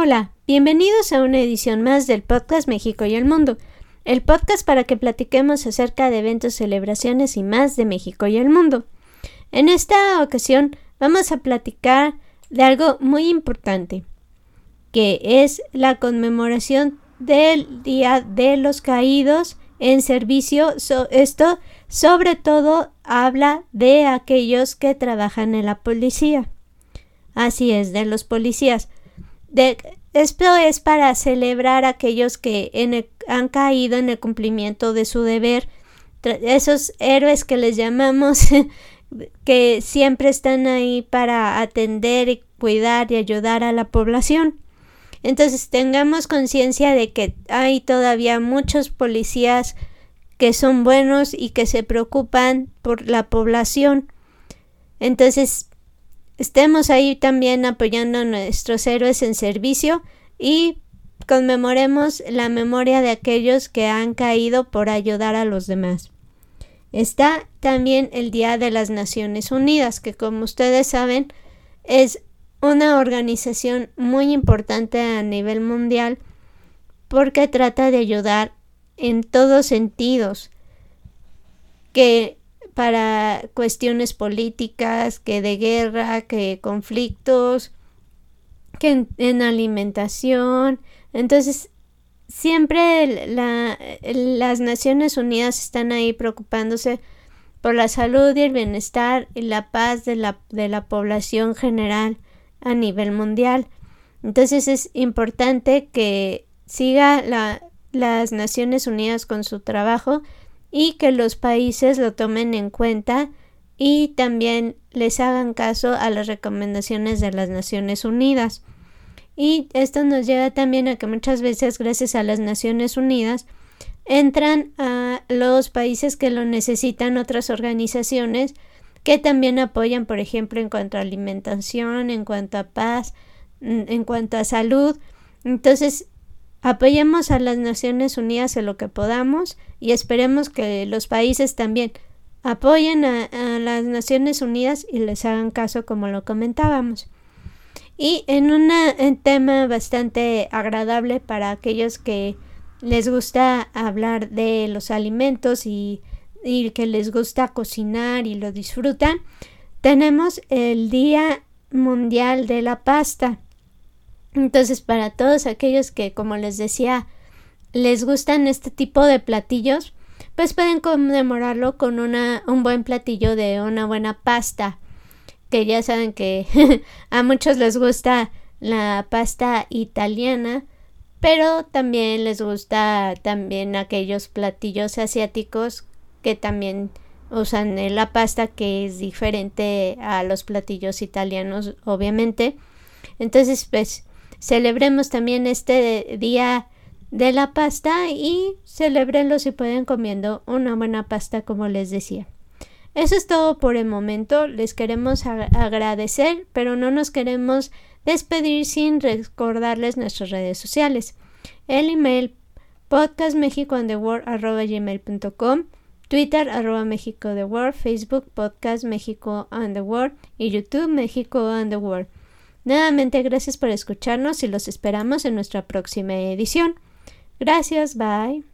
Hola, bienvenidos a una edición más del podcast México y el Mundo, el podcast para que platiquemos acerca de eventos, celebraciones y más de México y el mundo. En esta ocasión vamos a platicar de algo muy importante, que es la conmemoración del Día de los Caídos en servicio. esto sobre todo habla de aquellos que trabajan en la policía. Así es, de los policías esto es para celebrar a aquellos que han caído en el cumplimiento de su deber, esos héroes que les llamamos, que siempre están ahí para atender y cuidar y ayudar a la población. Entonces tengamos conciencia de que hay todavía muchos policías que son buenos y que se preocupan por la población. Entonces Estemos ahí también apoyando a nuestros héroes en servicio y conmemoremos la memoria de aquellos que han caído por ayudar a los demás. Está también el Día de las Naciones Unidas, que como ustedes saben es una organización muy importante a nivel mundial porque trata de ayudar en todos sentidos que para cuestiones políticas, que de guerra, que conflictos, que en, alimentación. Entonces, siempre las Naciones Unidas están ahí preocupándose por la salud y el bienestar y la paz de la, de la población general a nivel mundial. Entonces es importante que siga las Naciones Unidas con su trabajo y que los países lo tomen en cuenta y también les hagan caso a las recomendaciones de las Naciones Unidas. Y esto nos lleva también a que muchas veces, gracias a las Naciones Unidas, entran a los países que lo necesitan otras organizaciones que también apoyan, por ejemplo, en cuanto a alimentación, en cuanto a paz, en cuanto a salud. Entonces, Apoyemos a las Naciones Unidas en lo que podamos y esperemos que los países también apoyen a, las Naciones Unidas y les hagan caso como lo comentábamos. Y en un tema bastante agradable para aquellos que les gusta hablar de los alimentos y, y que les gusta cocinar y lo disfrutan, tenemos el Día Mundial de la Pasta. Entonces, para todos aquellos que, como les decía, les gustan este tipo de platillos, pues pueden conmemorarlo con una, un buen platillo de una buena pasta. Que ya saben que a muchos les gusta la pasta italiana, pero también les gusta también aquellos platillos asiáticos que también usan la pasta que es diferente a los platillos italianos, obviamente. Entonces, pues Celebremos también este día de la pasta y celebrenlo si pueden comiendo una buena pasta como les decía. Eso es todo por el momento. Les queremos agradecer, pero no nos queremos despedir sin recordarles nuestras redes sociales. El email podcastmexicoandtheworld.com Twitter arroba México World, Facebook Podcast y YouTube México. Nuevamente gracias por escucharnos y los esperamos en nuestra próxima edición. Gracias, bye.